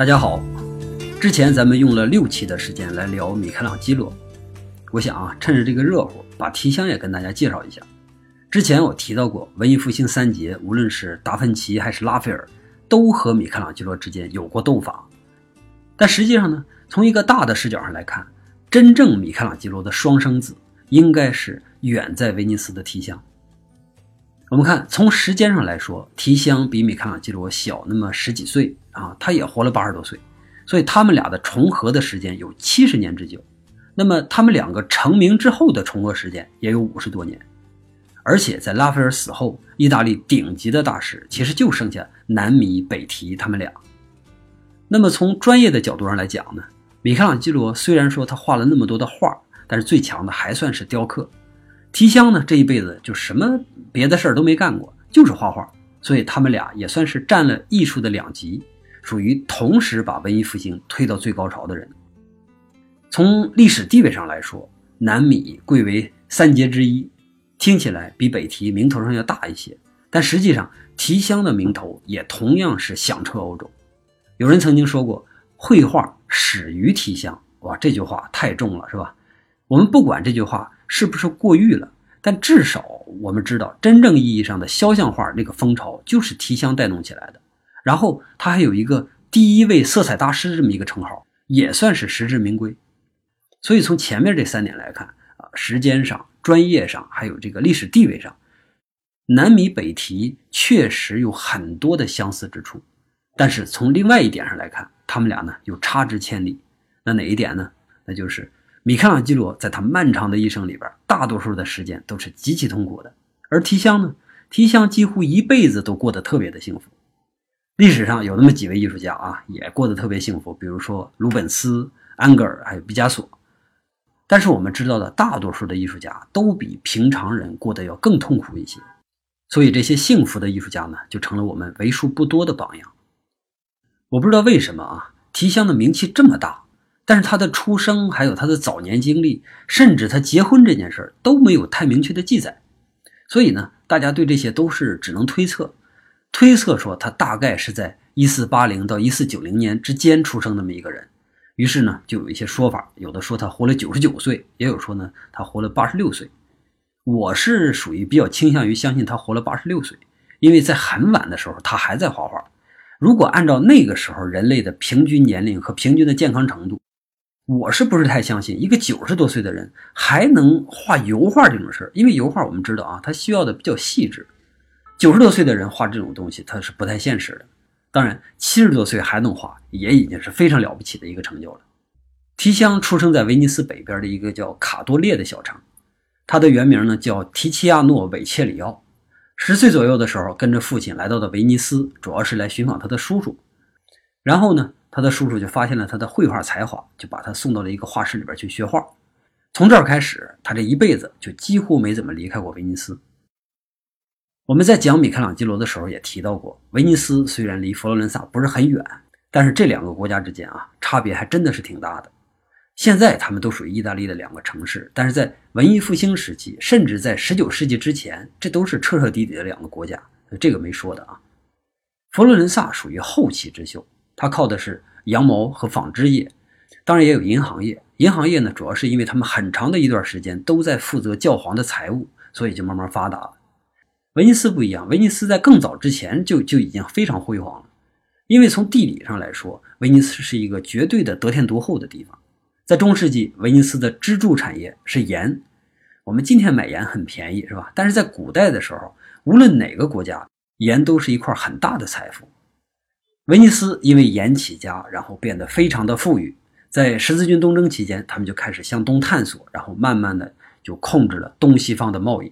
大家好，之前咱们用了六期的时间来聊米开朗基罗，我想啊，趁着这个热乎，把提香也跟大家介绍一下。之前我提到过，文艺复兴三杰，无论是达芬奇还是拉斐尔，都和米开朗基罗之间有过斗法。但实际上呢，从一个大的视角上来看，真正米开朗基罗的双生子应该是远在威尼斯的提香。我们看，从时间上来说，提香比米开朗基罗小那么十几岁啊，他也活了八十多岁，所以他们俩的重合的时间有七十年之久。那么他们两个成名之后的重合时间也有五十多年。而且在拉斐尔死后，意大利顶级的大师其实就剩下南米、北提他们俩。那么从专业的角度上来讲呢，米开朗基罗虽然说他画了那么多的画，但是最强的还算是雕刻。提香呢，这一辈子就什么别的事儿都没干过，就是画画，所以他们俩也算是占了艺术的两极，属于同时把文艺复兴推到最高潮的人。从历史地位上来说，南米贵为三杰之一，听起来比北提名头上要大一些，但实际上提香的名头也同样是响彻欧洲。有人曾经说过，绘画始于提香，哇，这句话太重了，是吧？我们不管这句话。是不是过誉了？但至少我们知道，真正意义上的肖像画那个风潮就是提香带动起来的。然后他还有一个第一位色彩大师这么一个称号，也算是实至名归。所以从前面这三点来看啊，时间上、专业上，还有这个历史地位上，南米北提确实有很多的相似之处。但是从另外一点上来看，他们俩呢又差之千里。那哪一点呢？那就是。米开朗基罗在他漫长的一生里边，大多数的时间都是极其痛苦的，而提香呢，提香几乎一辈子都过得特别的幸福。历史上有那么几位艺术家啊，也过得特别幸福，比如说鲁本斯、安格尔还有毕加索。但是我们知道的大多数的艺术家都比平常人过得要更痛苦一些，所以这些幸福的艺术家呢，就成了我们为数不多的榜样。我不知道为什么啊，提香的名气这么大。但是他的出生，还有他的早年经历，甚至他结婚这件事儿都没有太明确的记载，所以呢，大家对这些都是只能推测，推测说他大概是在一四八零到一四九零年之间出生那么一个人。于是呢，就有一些说法，有的说他活了九十九岁，也有说呢他活了八十六岁。我是属于比较倾向于相信他活了八十六岁，因为在很晚的时候他还在画画。如果按照那个时候人类的平均年龄和平均的健康程度，我是不是太相信一个九十多岁的人还能画油画这种事儿？因为油画我们知道啊，它需要的比较细致。九十多岁的人画这种东西，他是不太现实的。当然，七十多岁还能画，也已经是非常了不起的一个成就了。提香出生在威尼斯北边的一个叫卡多列的小城，他的原名呢叫提奇亚诺·韦切里奥。十岁左右的时候，跟着父亲来到了威尼斯，主要是来寻访他的叔叔。然后呢？他的叔叔就发现了他的绘画才华，就把他送到了一个画室里边去学画。从这儿开始，他这一辈子就几乎没怎么离开过威尼斯。我们在讲米开朗基罗的时候也提到过，威尼斯虽然离佛罗伦萨不是很远，但是这两个国家之间啊，差别还真的是挺大的。现在他们都属于意大利的两个城市，但是在文艺复兴时期，甚至在19世纪之前，这都是彻彻底底的两个国家。这个没说的啊。佛罗伦萨属于后起之秀。它靠的是羊毛和纺织业，当然也有银行业。银行业呢，主要是因为他们很长的一段时间都在负责教皇的财务，所以就慢慢发达了。威尼斯不一样，威尼斯在更早之前就就已经非常辉煌了。因为从地理上来说，威尼斯是一个绝对的得天独厚的地方。在中世纪，威尼斯的支柱产业是盐。我们今天买盐很便宜，是吧？但是在古代的时候，无论哪个国家，盐都是一块很大的财富。威尼斯因为盐起家，然后变得非常的富裕。在十字军东征期间，他们就开始向东探索，然后慢慢的就控制了东西方的贸易。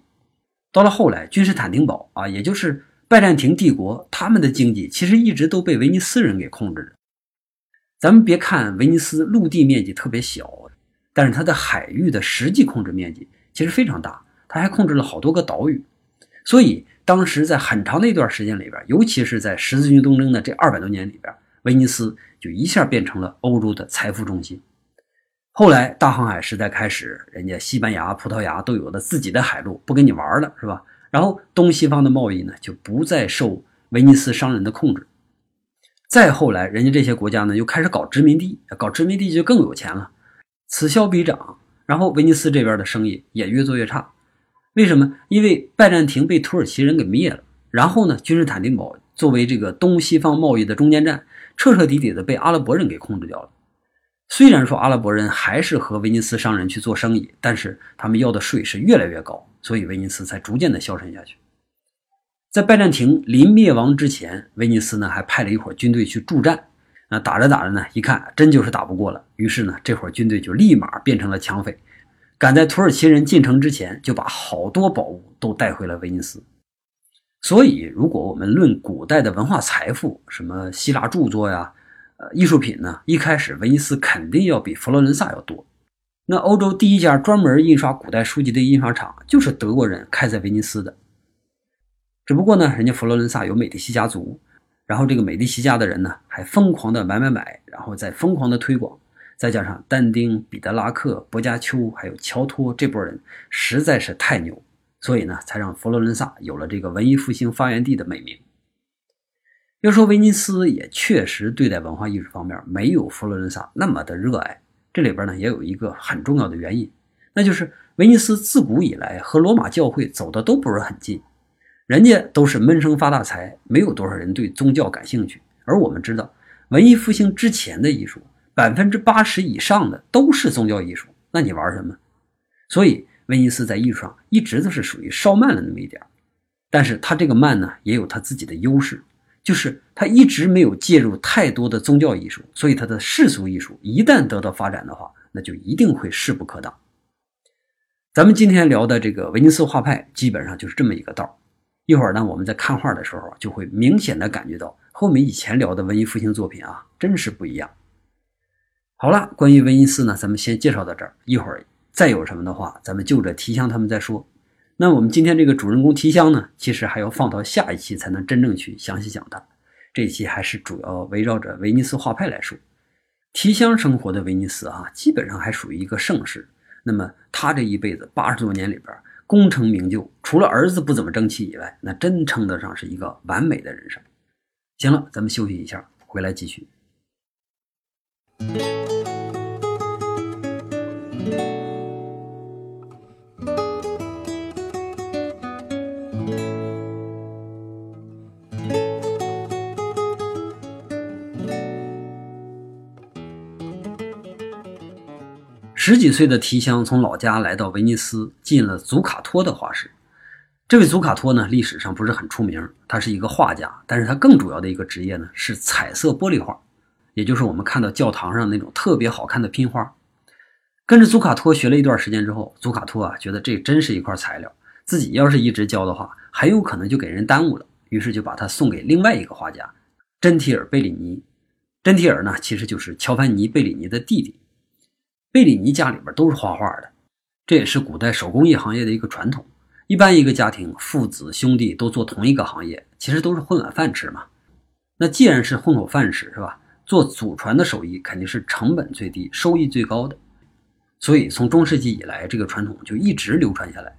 到了后来，君士坦丁堡啊，也就是拜占庭帝国，他们的经济其实一直都被威尼斯人给控制着。咱们别看威尼斯陆地面积特别小，但是它的海域的实际控制面积其实非常大，它还控制了好多个岛屿，所以。当时在很长的一段时间里边，尤其是在十字军东征的这二百多年里边，威尼斯就一下变成了欧洲的财富中心。后来大航海时代开始，人家西班牙、葡萄牙都有了自己的海路，不跟你玩了，是吧？然后东西方的贸易呢，就不再受威尼斯商人的控制。再后来，人家这些国家呢又开始搞殖民地，搞殖民地就更有钱了，此消彼长。然后威尼斯这边的生意也越做越差。为什么？因为拜占庭被土耳其人给灭了，然后呢，君士坦丁堡作为这个东西方贸易的中间站，彻彻底底的被阿拉伯人给控制掉了。虽然说阿拉伯人还是和威尼斯商人去做生意，但是他们要的税是越来越高，所以威尼斯才逐渐的消沉下去。在拜占庭临灭亡之前，威尼斯呢还派了一伙军队去助战。那打着打着呢，一看真就是打不过了，于是呢这伙军队就立马变成了抢匪，赶在土耳其人进城之前，就把好多宝物都带回了威尼斯。所以，如果我们论古代的文化财富，什么希腊著作呀，呃，艺术品呢，一开始威尼斯肯定要比佛罗伦萨要多。那欧洲第一家专门印刷古代书籍的印刷厂，就是德国人开在威尼斯的。只不过呢，人家佛罗伦萨有美第奇家族，然后这个美第奇家的人呢，还疯狂的买买买，然后再疯狂的推广，再加上但丁、彼得拉克、薄伽丘还有乔托这波人实在是太牛，所以呢，才让佛罗伦萨有了这个文艺复兴发源地的美名。要说威尼斯也确实对待文化艺术方面没有佛罗伦萨那么的热爱，这里边呢也有一个很重要的原因，那就是威尼斯自古以来和罗马教会走的都不是很近。人家都是闷声发大财，没有多少人对宗教感兴趣。而我们知道，文艺复兴之前的艺术，百分之八十以上的都是宗教艺术。那你玩什么？所以，威尼斯在艺术上一直都是属于稍慢了那么一点但是它这个慢呢，也有它自己的优势，就是他一直没有介入太多的宗教艺术，所以他的世俗艺术一旦得到发展的话，那就一定会势不可挡。咱们今天聊的这个威尼斯画派，基本上就是这么一个道。一会儿呢，我们在看画的时候，就会明显的感觉到和我们以前聊的文艺复兴作品啊，真是不一样。好了，关于威尼斯呢，咱们先介绍到这儿。一会儿再有什么的话，咱们就着提香他们再说。那我们今天这个主人公提香呢，其实还要放到下一期才能真正去详细讲他。这一期还是主要围绕着威尼斯画派来说。提香生活的威尼斯啊，基本上还属于一个盛世。那么他这一辈子八十多年里边。功成名就，除了儿子不怎么争气以外，那真称得上是一个完美的人生。行了，咱们休息一下，回来继续。十几岁的提香从老家来到威尼斯，进了祖卡托的画室。这位祖卡托呢，历史上不是很出名，他是一个画家，但是他更主要的一个职业呢是彩色玻璃画，也就是我们看到教堂上那种特别好看的拼花。跟着祖卡托学了一段时间之后，祖卡托啊觉得这真是一块材料，自己要是一直教的话，很有可能就给人耽误了，于是就把他送给另外一个画家真提尔贝里尼。真提尔呢，其实就是乔凡尼贝里尼的弟弟。贝里尼家里边都是画画的，这也是古代手工艺行业的一个传统。一般一个家庭父子兄弟都做同一个行业，其实都是混碗饭吃嘛。那既然是混口饭吃，是吧？做祖传的手艺肯定是成本最低、收益最高的。所以从中世纪以来，这个传统就一直流传下来。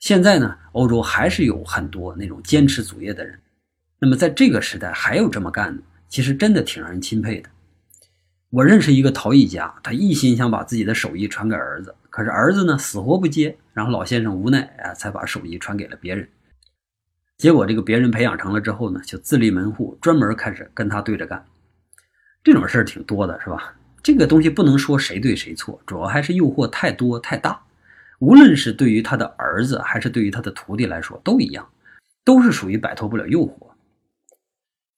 现在呢，欧洲还是有很多那种坚持祖业的人。那么在这个时代还有这么干的，其实真的挺让人钦佩的。我认识一个陶艺家，他一心想把自己的手艺传给儿子，可是儿子呢死活不接，然后老先生无奈啊，才把手艺传给了别人。结果这个别人培养成了之后呢，就自立门户，专门开始跟他对着干。这种事儿挺多的，是吧？这个东西不能说谁对谁错，主要还是诱惑太多太大。无论是对于他的儿子，还是对于他的徒弟来说，都一样，都是属于摆脱不了诱惑。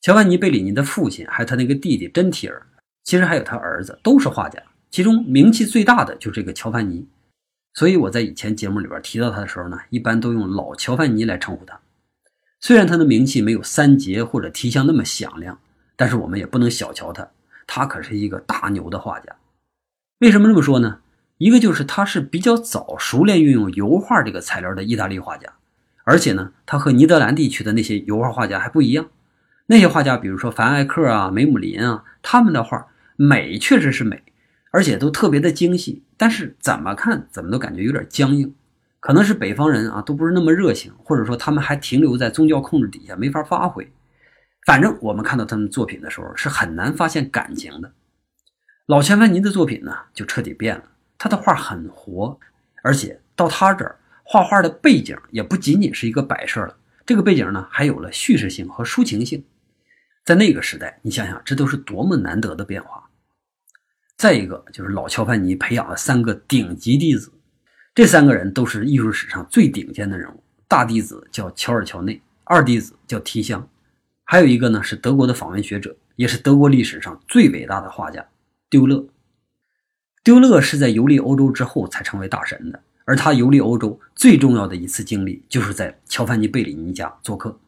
乔万尼·贝里尼的父亲，还有他那个弟弟真提尔。其实还有他儿子，都是画家，其中名气最大的就是这个乔凡尼。所以我在以前节目里边提到他的时候呢，一般都用老乔凡尼来称呼他。虽然他的名气没有三杰或者提香那么响亮，但是我们也不能小瞧他，他可是一个大牛的画家。为什么这么说呢？一个就是他是比较早熟练运用油画这个材料的意大利画家，而且呢，他和尼德兰地区的那些油画画家还不一样。那些画家，比如说凡艾克啊、梅姆林啊，他们的画美确实是美，而且都特别的精细，但是怎么看怎么都感觉有点僵硬，可能是北方人啊都不是那么热情，或者说他们还停留在宗教控制底下没法发挥。反正我们看到他们作品的时候是很难发现感情的。老钱凡尼的作品呢就彻底变了，他的画很活，而且到他这儿画画的背景也不仅仅是一个摆设了，这个背景呢还有了叙事性和抒情性。在那个时代，你想想，这都是多么难得的变化。再一个就是老乔凡尼培养了三个顶级弟子，这三个人都是艺术史上最顶尖的人物。大弟子叫乔尔乔内，二弟子叫提香，还有一个呢是德国的访问学者，也是德国历史上最伟大的画家丢勒。丢勒是在游历欧洲之后才成为大神的，而他游历欧洲最重要的一次经历就是在乔凡尼贝里尼家做客。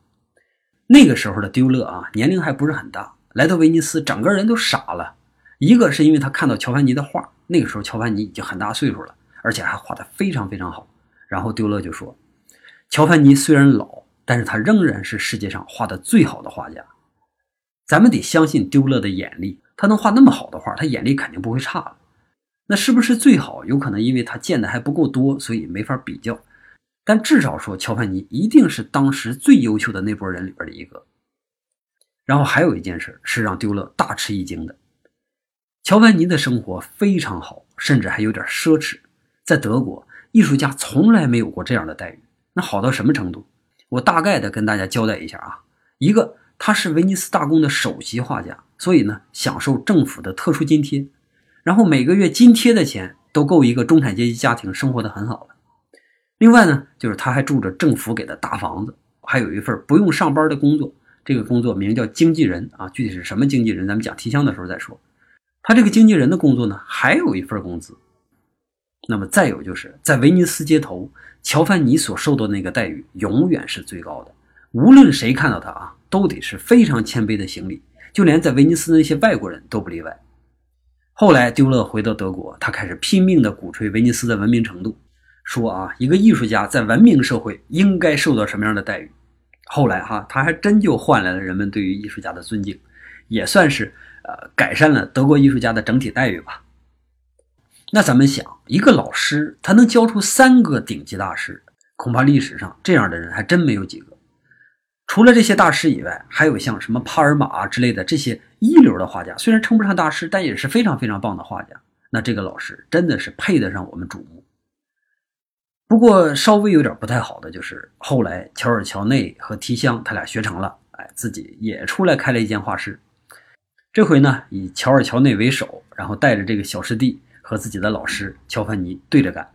那个时候的丢勒啊，年龄还不是很大，来到威尼斯，整个人都傻了。一个是因为他看到乔凡尼的画，那个时候乔凡尼已经很大岁数了，而且还画得非常非常好。然后丢勒就说：“乔凡尼虽然老，但是他仍然是世界上画的最好的画家。咱们得相信丢勒的眼力，他能画那么好的画，他眼力肯定不会差了。那是不是最好？有可能因为他见的还不够多，所以没法比较。”但至少说，乔凡尼一定是当时最优秀的那波人里边的一个。然后还有一件事是让丢勒大吃一惊的：乔凡尼的生活非常好，甚至还有点奢侈。在德国，艺术家从来没有过这样的待遇。那好到什么程度？我大概的跟大家交代一下啊。一个，他是威尼斯大公的首席画家，所以呢，享受政府的特殊津贴，然后每个月津贴的钱都够一个中产阶级家庭生活的很好了。另外呢，就是他还住着政府给的大房子，还有一份不用上班的工作。这个工作名叫经纪人啊，具体是什么经纪人，咱们讲提香的时候再说。他这个经纪人的工作呢，还有一份工资。那么再有就是在威尼斯街头，乔凡尼所受的那个待遇永远是最高的，无论谁看到他啊，都得是非常谦卑的行礼，就连在威尼斯的那些外国人都不例外。后来丢勒回到德国，他开始拼命地鼓吹威尼斯的文明程度。说啊，一个艺术家在文明社会应该受到什么样的待遇？后来哈，他还真就换来了人们对于艺术家的尊敬，也算是呃改善了德国艺术家的整体待遇吧。那咱们想，一个老师他能教出三个顶级大师，恐怕历史上这样的人还真没有几个。除了这些大师以外，还有像什么帕尔玛之类的这些一流的画家，虽然称不上大师，但也是非常非常棒的画家。那这个老师真的是配得上我们瞩目。不过稍微有点不太好的就是，后来乔尔乔内和提香他俩学成了，哎，自己也出来开了一间画室。这回呢，以乔尔乔内为首，然后带着这个小师弟和自己的老师乔凡尼对着干。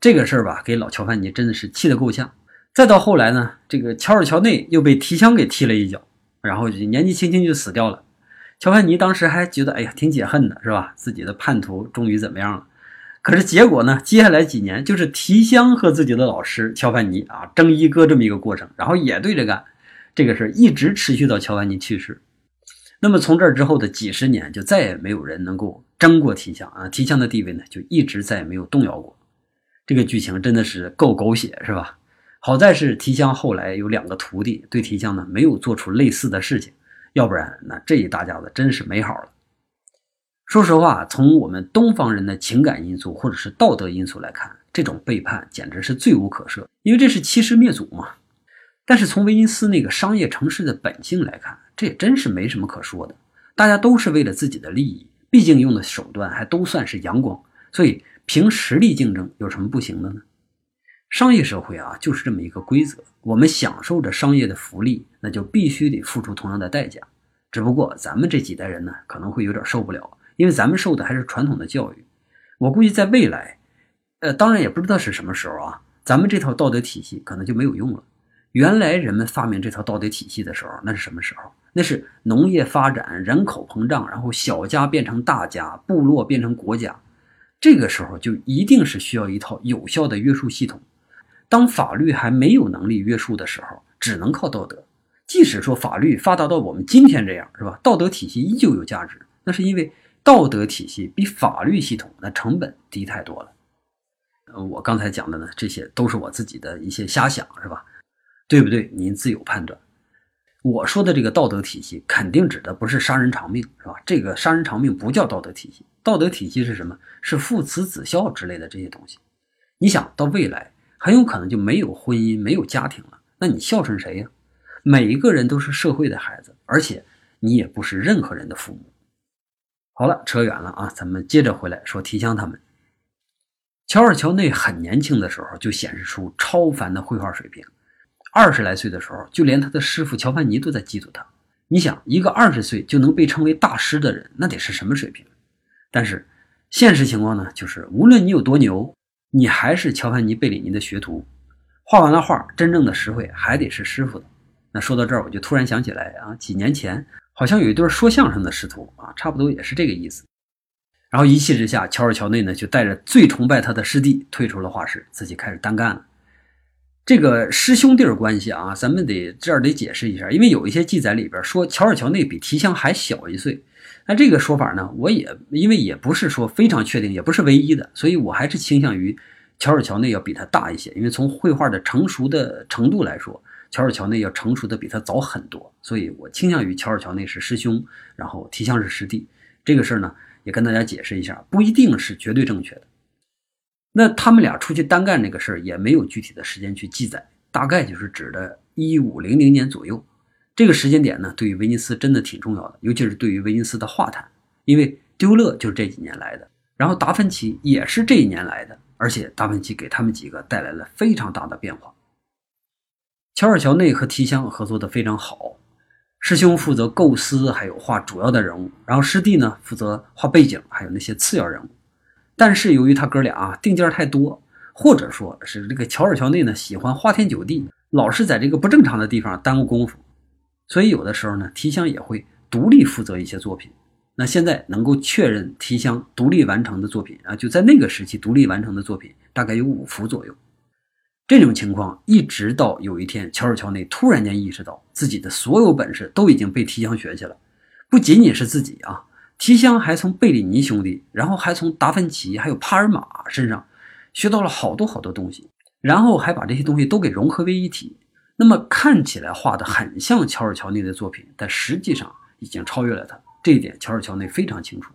这个事儿吧，给老乔凡尼真的是气得够呛。再到后来呢，这个乔尔乔内又被提香给踢了一脚，然后年纪轻轻就死掉了。乔凡尼当时还觉得，哎呀，挺解恨的，是吧？自己的叛徒终于怎么样了？可是结果呢？接下来几年就是提香和自己的老师乔凡尼啊争一哥这么一个过程，然后也对着干，这个事一直持续到乔凡尼去世。那么从这之后的几十年，就再也没有人能够争过提香啊，提香的地位呢就一直再也没有动摇过。这个剧情真的是够狗血，是吧？好在是提香后来有两个徒弟，对提香呢没有做出类似的事情，要不然那这一大家子真是没好了。说实话，从我们东方人的情感因素或者是道德因素来看，这种背叛简直是罪无可赦，因为这是欺师灭祖嘛。但是从威尼斯那个商业城市的本性来看，这也真是没什么可说的。大家都是为了自己的利益，毕竟用的手段还都算是阳光，所以凭实力竞争有什么不行的呢？商业社会啊，就是这么一个规则。我们享受着商业的福利，那就必须得付出同样的代价。只不过咱们这几代人呢，可能会有点受不了。因为咱们受的还是传统的教育，我估计在未来，呃，当然也不知道是什么时候啊，咱们这套道德体系可能就没有用了。原来人们发明这套道德体系的时候，那是什么时候？那是农业发展、人口膨胀，然后小家变成大家，部落变成国家，这个时候就一定是需要一套有效的约束系统。当法律还没有能力约束的时候，只能靠道德。即使说法律发达到我们今天这样，是吧？道德体系依旧有价值，那是因为。道德体系比法律系统那成本低太多了。我刚才讲的呢，这些都是我自己的一些瞎想，是吧？对不对？您自有判断。我说的这个道德体系，肯定指的不是杀人偿命，是吧？这个杀人偿命不叫道德体系。道德体系是什么？是父慈子孝之类的这些东西。你想到未来，很有可能就没有婚姻，没有家庭了，那你孝顺谁呀？每一个人都是社会的孩子，而且你也不是任何人的父母。好了，扯远了啊，咱们接着回来说提香他们。乔尔乔内很年轻的时候就显示出超凡的绘画水平，二十来岁的时候，就连他的师傅乔凡尼都在嫉妒他。你想，一个二十岁就能被称为大师的人，那得是什么水平？但是现实情况呢，就是无论你有多牛，你还是乔凡尼·贝里尼的学徒。画完了画，真正的实惠还得是师傅的。那说到这儿，我就突然想起来啊，几年前好像有一对说相声的师徒啊，差不多也是这个意思。然后一气之下，乔尔乔内呢就带着最崇拜他的师弟退出了画室，自己开始单干了。这个师兄弟关系啊，咱们得这儿得解释一下，因为有一些记载里边说乔尔乔内比提香还小一岁。那这个说法呢，我也因为也不是说非常确定，也不是唯一的，所以我还是倾向于乔尔乔内要比他大一些，因为从绘画的成熟的程度来说，乔尔乔内要成熟的比他早很多，所以我倾向于乔尔乔内是师兄，然后提香是师弟。这个事儿呢。也跟大家解释一下，不一定是绝对正确的。那他们俩出去单干这个事儿也没有具体的时间去记载，大概就是指的一五零零年左右。这个时间点呢，对于威尼斯真的挺重要的，尤其是对于威尼斯的画坛，因为丢勒就是这几年来的，然后达芬奇也是这一年来的，而且达芬奇给他们几个带来了非常大的变化。乔尔乔内和提香合作的非常好。师兄负责构思，还有画主要的人物，然后师弟呢负责画背景，还有那些次要人物。但是由于他哥俩啊定件太多，或者说是这个乔尔乔内呢喜欢花天酒地，老是在这个不正常的地方耽误功夫，所以有的时候呢提香也会独立负责一些作品。那现在能够确认提香独立完成的作品啊，就在那个时期独立完成的作品大概有五幅左右。这种情况一直到有一天，乔尔乔内突然间意识到自己的所有本事都已经被提香学去了，不仅仅是自己啊，提香还从贝里尼兄弟，然后还从达芬奇还有帕尔马身上学到了好多好多东西，然后还把这些东西都给融合为一体。那么看起来画的很像乔尔乔内的作品，但实际上已经超越了他。这一点乔尔乔内非常清楚。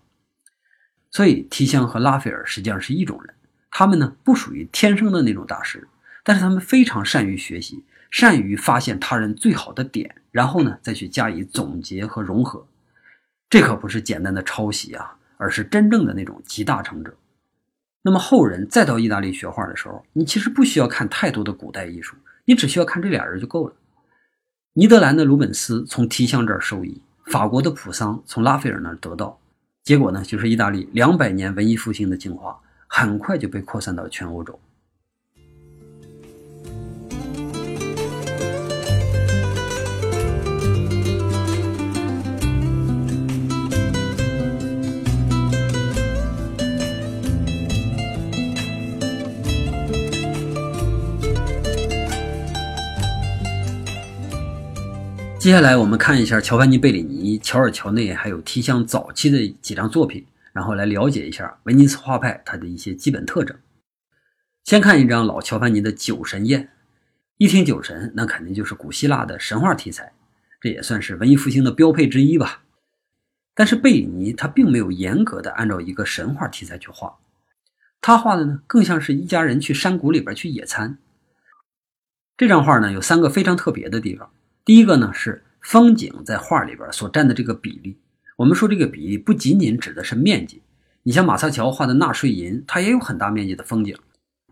所以提香和拉斐尔实际上是一种人，他们呢不属于天生的那种大师。但是他们非常善于学习，善于发现他人最好的点，然后呢再去加以总结和融合。这可不是简单的抄袭啊，而是真正的那种集大成者。那么后人再到意大利学画的时候，你其实不需要看太多的古代艺术，你只需要看这俩人就够了。尼德兰的鲁本斯从提香这儿受益，法国的普桑从拉斐尔那儿得到，结果呢就是意大利两百年文艺复兴的精华，很快就被扩散到全欧洲。接下来我们看一下乔凡尼·贝里尼、乔尔乔内还有提香早期的几张作品，然后来了解一下威尼斯画派它的一些基本特征。先看一张老乔凡尼的《酒神宴》，一听酒神，那肯定就是古希腊的神话题材，这也算是文艺复兴的标配之一吧。但是贝里尼他并没有严格的按照一个神话题材去画，他画的呢更像是一家人去山谷里边去野餐。这张画呢有三个非常特别的地方。第一个呢是风景在画里边所占的这个比例。我们说这个比例不仅仅指的是面积，你像马萨乔画的纳税银，它也有很大面积的风景，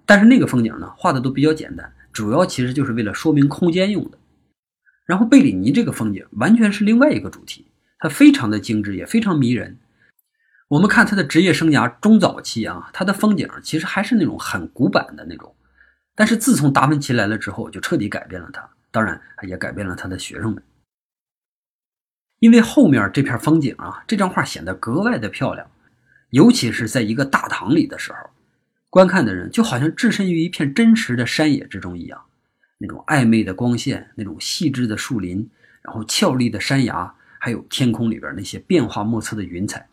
但是那个风景呢画的都比较简单，主要其实就是为了说明空间用的。然后贝里尼这个风景完全是另外一个主题，它非常的精致，也非常迷人。我们看他的职业生涯中早期啊，他的风景其实还是那种很古板的那种，但是自从达芬奇来了之后，就彻底改变了他。当然，也改变了他的学生们，因为后面这片风景啊，这张画显得格外的漂亮，尤其是在一个大堂里的时候，观看的人就好像置身于一片真实的山野之中一样，那种暧昧的光线，那种细致的树林，然后俏丽的山崖，还有天空里边那些变化莫测的云彩，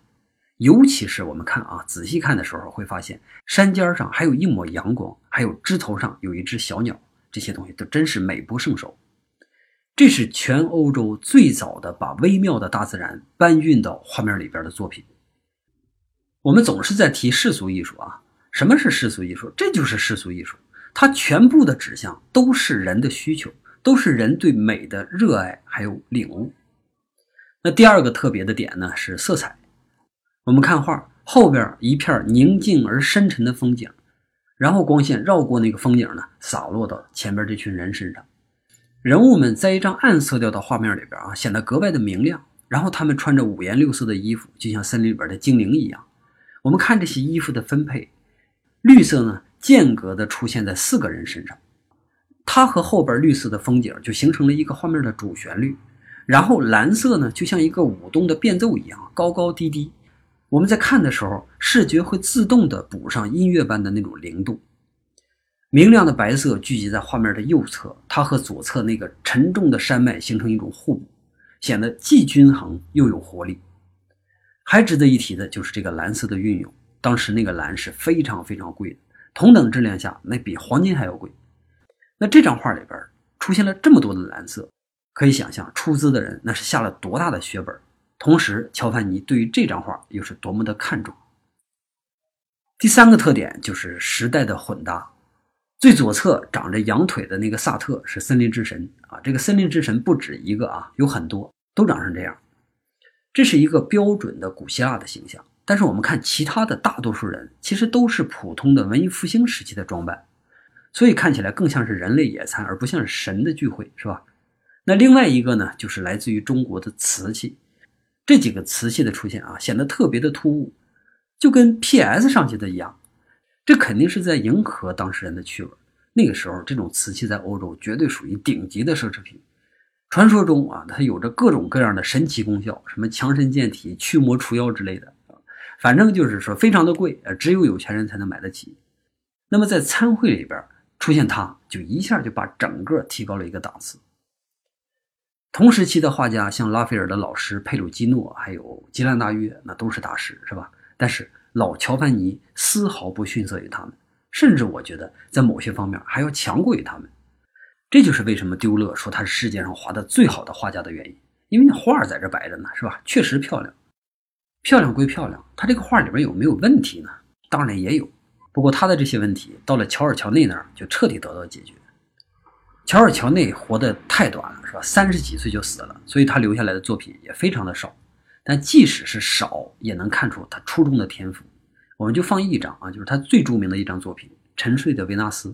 尤其是我们看啊，仔细看的时候会发现，山尖上还有一抹阳光，还有枝头上有一只小鸟。这些东西都真是美不胜收，这是全欧洲最早的把微妙的大自然搬运到画面里边的作品。我们总是在提世俗艺术啊，什么是世俗艺术？这就是世俗艺术，它全部的指向都是人的需求，都是人对美的热爱还有领悟。那第二个特别的点呢是色彩。我们看画后边一片宁静而深沉的风景，然后光线绕过那个风景呢，洒落到前边这群人身上。人物们在一张暗色调的画面里边啊，显得格外的明亮。然后他们穿着五颜六色的衣服，就像森林里边的精灵一样。我们看这些衣服的分配，绿色呢间隔的出现在四个人身上，它和后边绿色的风景就形成了一个画面的主旋律。然后蓝色呢就像一个舞动的变奏一样，高高低低。我们在看的时候，视觉会自动的补上音乐般的那种灵动。明亮的白色聚集在画面的右侧，它和左侧那个沉重的山脉形成一种互补。显得既均衡又有活力。还值得一提的就是这个蓝色的运用，当时那个蓝是非常非常贵的，同等质量下那比黄金还要贵。那这张画里边出现了这么多的蓝色，可以想象出资的人那是下了多大的血本。同时，乔凡尼对于这张画又是多么的看重。第三个特点就是时代的混搭。最左侧长着羊腿的那个萨特是森林之神啊，这个森林之神不止一个啊，有很多都长成这样。这是一个标准的古希腊的形象。但是我们看其他的大多数人，其实都是普通的文艺复兴时期的装扮，所以看起来更像是人类野餐，而不像是神的聚会，是吧？那另外一个呢，就是来自于中国的瓷器，这几个瓷器的出现啊，显得特别的突兀，就跟 P.S. 上去的一样。这肯定是在迎合当事人的趣味。那个时候，这种瓷器在欧洲绝对属于顶级的奢侈品。传说中啊，它有着各种各样的神奇功效，什么强身健体、驱魔除妖之类的。反正就是说非常的贵，只有有钱人才能买得起。那么在参会里边出现它，就一下就把整个提高了一个档次。同时期的画家，像拉斐尔的老师佩鲁基诺，还有吉兰大约，那都是大师，是吧？但是。老乔凡尼丝毫不逊色于他们，甚至我觉得在某些方面还要强过于他们。这就是为什么丢勒说他是世界上画的最好的画家的原因。因为那画在这摆着呢，是吧？确实漂亮，漂亮归漂亮，他这个画里边有没有问题呢？当然也有。不过他的这些问题到了乔尔乔内那儿就彻底得到解决。乔尔乔内活得太短了，是吧？三十几岁就死了，所以他留下来的作品也非常的少。但即使是少，也能看出他出众的天赋。我们就放一张啊，就是他最著名的一张作品《沉睡的维纳斯》。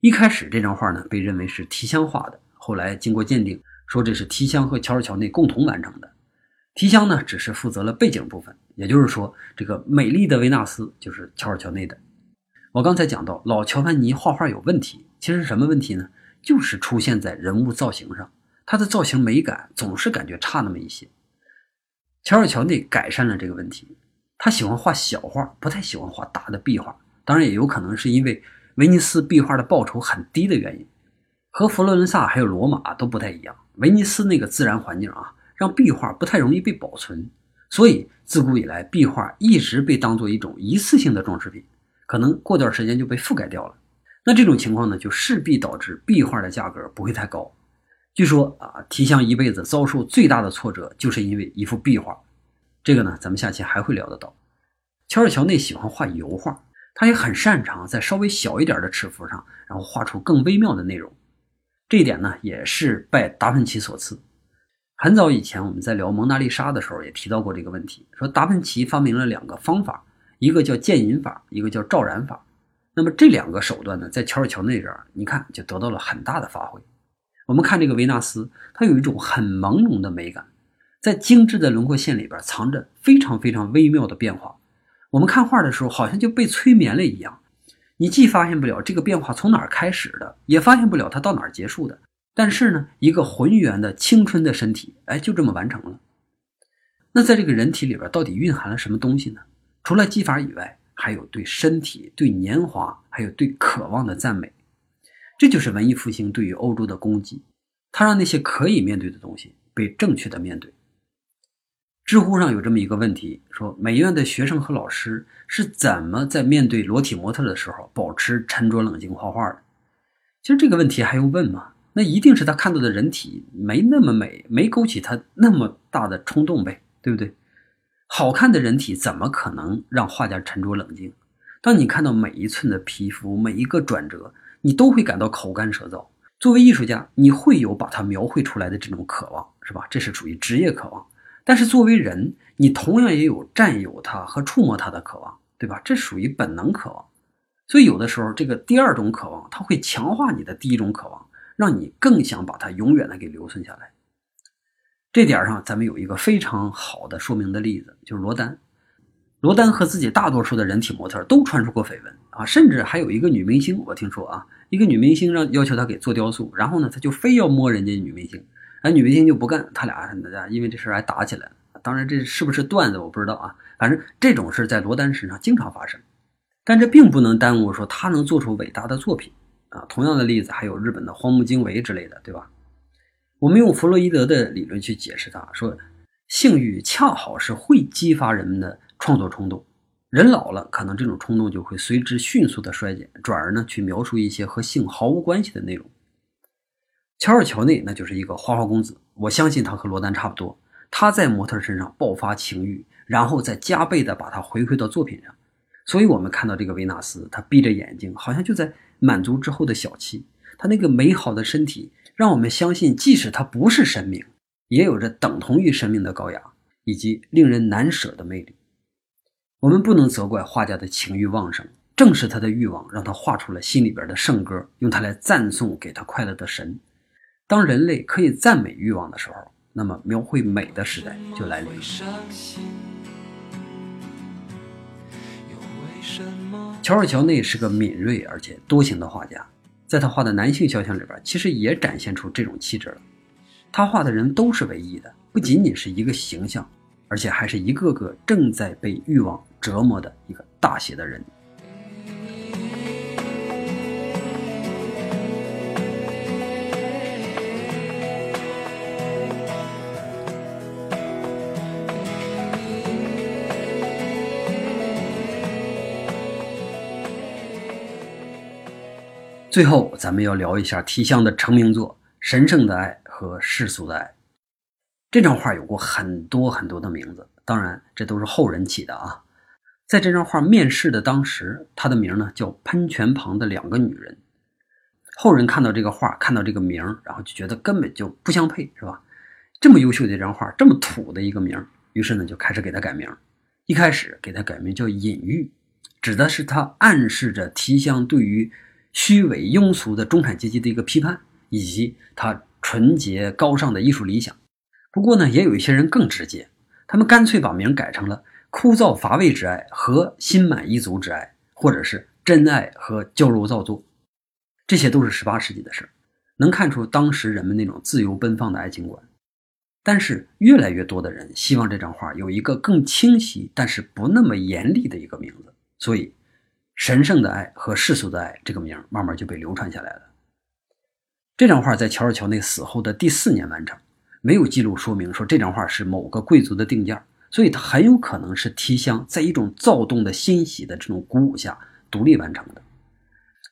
一开始这张画呢，被认为是提香画的，后来经过鉴定，说这是提香和乔尔乔内共同完成的。提香呢，只是负责了背景部分，也就是说，这个美丽的维纳斯就是乔尔乔内的。我刚才讲到老乔凡尼画画有问题，其实什么问题呢？就是出现在人物造型上，他的造型美感总是感觉差那么一些。乔尔乔内改善了这个问题，他喜欢画小画，不太喜欢画大的壁画。当然，也有可能是因为威尼斯壁画的报酬很低的原因，和佛罗伦萨还有罗马都不太一样。威尼斯那个自然环境啊，让壁画不太容易被保存，所以自古以来，壁画一直被当做一种一次性的装饰品，可能过段时间就被覆盖掉了。那这种情况呢，就势必导致壁画的价格不会太高。据说啊，提香一辈子遭受最大的挫折，就是因为一幅壁画。这个呢，咱们下期还会聊得到。乔尔乔内喜欢画油画，他也很擅长在稍微小一点的尺幅上，然后画出更微妙的内容。这一点呢，也是拜达芬奇所赐。很早以前，我们在聊蒙娜丽莎的时候，也提到过这个问题，说达芬奇发明了两个方法，一个叫渐隐法，一个叫照染法。那么这两个手段呢，在乔尔乔内这儿，你看就得到了很大的发挥。我们看这个维纳斯，它有一种很朦胧的美感，在精致的轮廓线里边藏着非常非常微妙的变化。我们看画的时候，好像就被催眠了一样。你既发现不了这个变化从哪儿开始的，也发现不了它到哪儿结束的。但是呢，一个浑圆的青春的身体，哎，就这么完成了。那在这个人体里边，到底蕴含了什么东西呢？除了技法以外，还有对身体、对年华，还有对渴望的赞美。这就是文艺复兴对于欧洲的攻击，它让那些可以面对的东西被正确的面对。知乎上有这么一个问题，说美院的学生和老师是怎么在面对裸体模特的时候保持沉着冷静画画的？其实这个问题还用问吗？那一定是他看到的人体没那么美，没勾起他那么大的冲动呗，对不对？好看的人体怎么可能让画家沉着冷静？当你看到每一寸的皮肤，每一个转折。你都会感到口干舌燥。作为艺术家，你会有把它描绘出来的这种渴望，是吧？这是属于职业渴望。但是作为人，你同样也有占有它和触摸它的渴望，对吧？这属于本能渴望。所以有的时候，这个第二种渴望，它会强化你的第一种渴望，让你更想把它永远的给留存下来。这点上，咱们有一个非常好的说明的例子，就是罗丹。罗丹和自己大多数的人体模特都传出过绯闻啊，甚至还有一个女明星，我听说啊，一个女明星让要求他给做雕塑，然后呢，他就非要摸人家女明星。哎，女明星就不干，他俩因为这事还打起来了。当然，这是不是段子我不知道啊。反正这种事在罗丹身上经常发生，但这并不能耽误说他能做出伟大的作品啊。同样的例子还有日本的荒木经惟之类的，对吧？我们用弗洛伊德的理论去解释他，说性欲恰好是会激发人们的创作冲动。人老了，可能这种冲动就会随之迅速的衰减，转而呢去描述一些和性毫无关系的内容。乔尔乔内那就是一个花花公子，我相信他和罗丹差不多。他在模特身上爆发情欲，然后再加倍的把它回馈到作品上。所以，我们看到这个维纳斯，他闭着眼睛，好像就在满足之后的小憩。他那个美好的身体，让我们相信，即使他不是神明，也有着等同于神明的高雅以及令人难舍的魅力。我们不能责怪画家的情欲旺盛，正是他的欲望让他画出了心里边的圣歌，用它来赞颂给他快乐的神。当人类可以赞美欲望的时候，那么描绘美的时代就来临了。乔尔乔内是个敏锐而且多情的画家，在他画的男性肖像里边，其实也展现出这种气质了。他画的人都是唯一的，不仅仅是一个形象，而且还是一个个正在被欲望折磨的一个大写的人。最后，咱们要聊一下提香的成名作《神圣的爱和世俗的爱》。这张画有过很多很多的名字，当然这都是后人起的啊。在这张画面世的当时，他的名呢叫《喷泉旁的两个女人》。后人看到这个画，看到这个名，然后就觉得根本就不相配，是吧？这么优秀的一张画，这么土的一个名，于是呢就开始给他改名。一开始给他改名叫“隐喻”，指的是他暗示着提香对于。虚伪庸俗的中产阶级的一个批判，以及他纯洁高尚的艺术理想。不过呢，也有一些人更直接，他们干脆把名改成了“枯燥乏味之爱”和“心满意足之爱”，或者是“真爱”和“矫揉造作”。这些都是十八世纪的事，能看出当时人们那种自由奔放的爱情观。但是，越来越多的人希望这张画有一个更清晰，但是不那么严厉的一个名字，所以。神圣的爱和世俗的爱这个名慢慢就被流传下来了。这张画在乔尔乔内死后的第四年完成，没有记录说明说这张画是某个贵族的定件，所以它很有可能是提香在一种躁动的欣喜的这种鼓舞下独立完成的。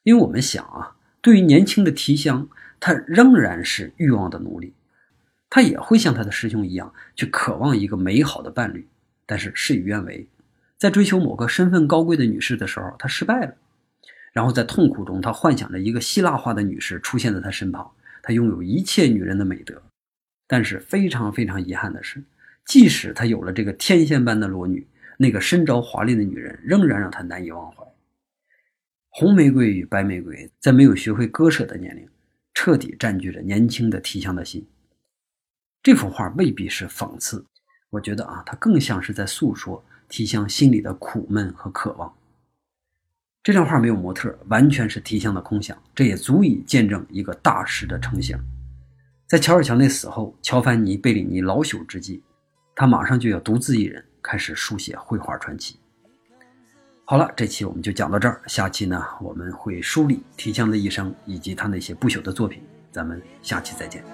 因为我们想啊，对于年轻的提香，他仍然是欲望的奴隶，他也会像他的师兄一样去渴望一个美好的伴侣，但是事与愿违。在追求某个身份高贵的女士的时候，他失败了。然后在痛苦中，他幻想着一个希腊化的女士出现在他身旁，他拥有一切女人的美德。但是非常非常遗憾的是，即使他有了这个天仙般的裸女，那个身着华丽的女人仍然让他难以忘怀。红玫瑰与白玫瑰，在没有学会割舍的年龄，彻底占据着年轻的提香的心。这幅画未必是讽刺，我觉得啊，它更像是在诉说。提香心里的苦闷和渴望。这张画没有模特，完全是提香的空想，这也足以见证一个大师的成型。在乔尔乔内死后，乔凡尼·贝里尼老朽之际，他马上就要独自一人开始书写绘画传奇。好了，这期我们就讲到这儿，下期呢我们会梳理提香的一生以及他那些不朽的作品，咱们下期再见。